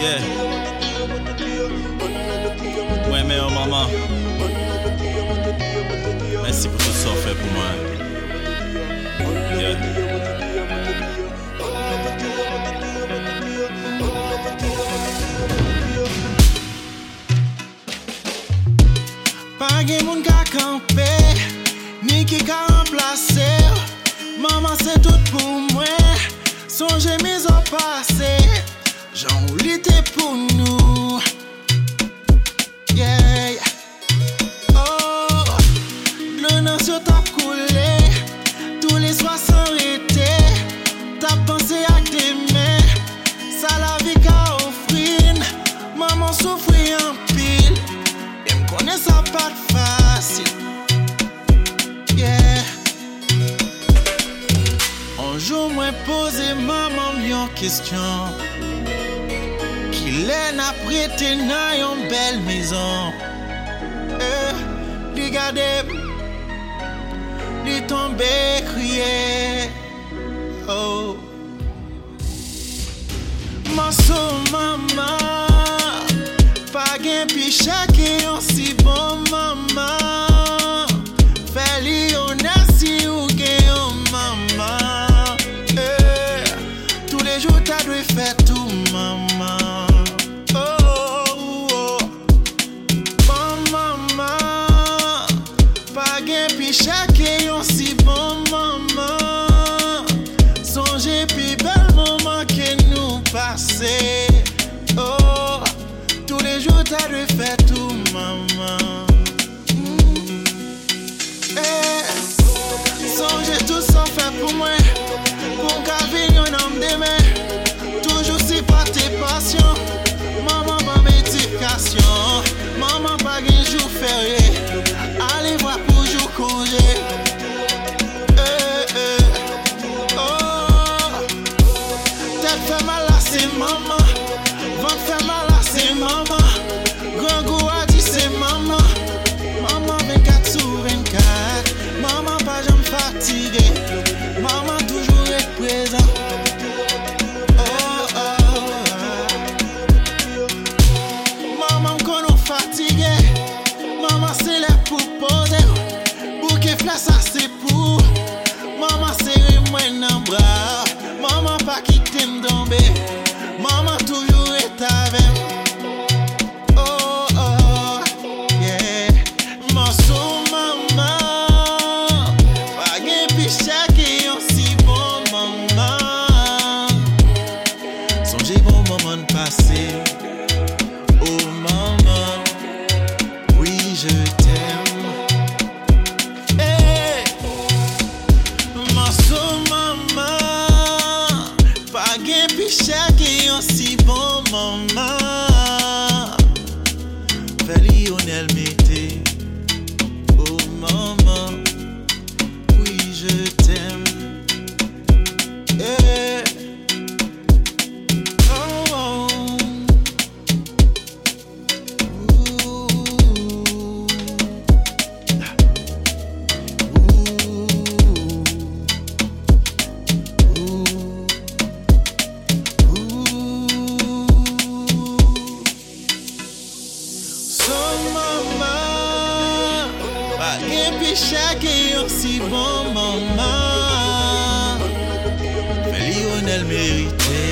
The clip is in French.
Yeah. Mwen men yo maman. Mersi pou tout sa fè pou mwen. Yeah. Pagye moun ka kampe, ni ki ka remplase Maman se tout pou mwen, sonje miz an pase Jan ou li te pou nou Yeah. Oh, le sur tap koule Tous les soirs sans rete Tap pense ak demen Sa la vi ka ofrin Maman soufri an pil E m konen sa pat fasil Yeah. Anjou mwen pose maman m yon kestyon Ki lè na prete nan yon bel mizan. Eh, Li gade, li tombe kriye. Oh. Maso mama, pa gen pi chake yon si bon mama. deixa quem Tèt fè mal maman Vant fè mal la se maman Gran gou a di se maman. Maman 24 sou 24 Maman pa jam fatige Maman toujou et prezant Oh, oh. Maman konon fatige Maman se lè pou pose Bouke flas sa bon maman Feli Lionel Mété. Oh maman Oui je t'aime Son maman Pa gen pi chake yon si bon maman Feli yon el merite.